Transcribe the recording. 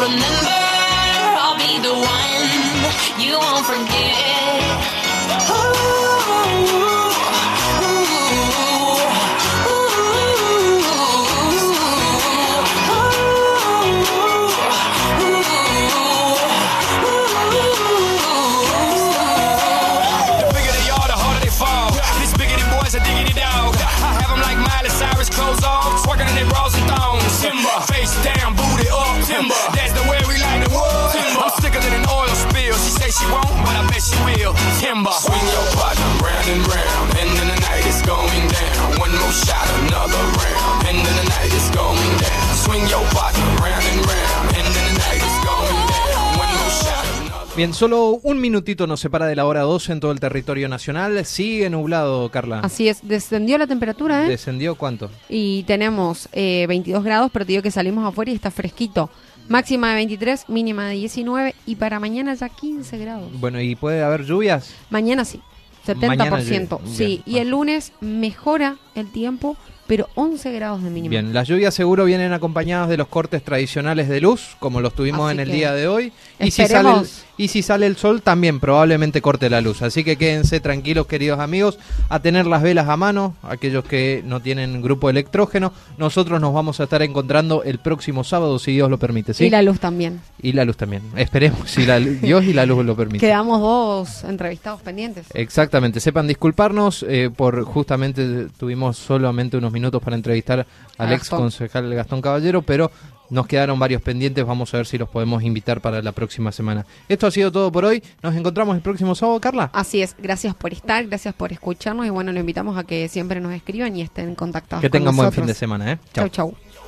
remember will. Timber, swing your partner round and round, and then the night is going down. One more shot, another round, and then the night is going down. Swing your partner round and round, and then the night is going down. One more shot, another. Bien, solo un minutito nos separa de la hora 12 en todo el territorio nacional. Sigue nublado, Carla. Así es, descendió la temperatura, ¿eh? ¿Descendió cuánto? Y tenemos eh, 22 grados, pero te digo que salimos afuera y está fresquito. Máxima de 23, mínima de 19 y para mañana ya 15 grados. Bueno, ¿y puede haber lluvias? Mañana sí, 70%. Mañana sí, Bien. y el lunes mejora el tiempo, pero 11 grados de mínima. Bien, las lluvias seguro vienen acompañadas de los cortes tradicionales de luz, como los tuvimos Así en el día de hoy. Y si, sale el, esperemos. y si sale el sol, también probablemente corte la luz. Así que quédense tranquilos, queridos amigos, a tener las velas a mano, aquellos que no tienen grupo electrógeno. Nosotros nos vamos a estar encontrando el próximo sábado, si Dios lo permite. ¿sí? Y la luz también. Y la luz también. Esperemos, si la, Dios y la luz lo permiten. Quedamos dos entrevistados pendientes. Exactamente, sepan disculparnos eh, por justamente tuvimos solamente unos minutos para entrevistar al ex concejal Gastón Caballero, pero nos quedaron varios pendientes, vamos a ver si los podemos invitar para la próxima semana. Esto ha sido todo por hoy, nos encontramos el próximo sábado, Carla. Así es, gracias por estar, gracias por escucharnos y bueno, lo invitamos a que siempre nos escriban y estén contactados que con tengan buen nosotros. fin de semana, ¿eh? Chau, chau. It's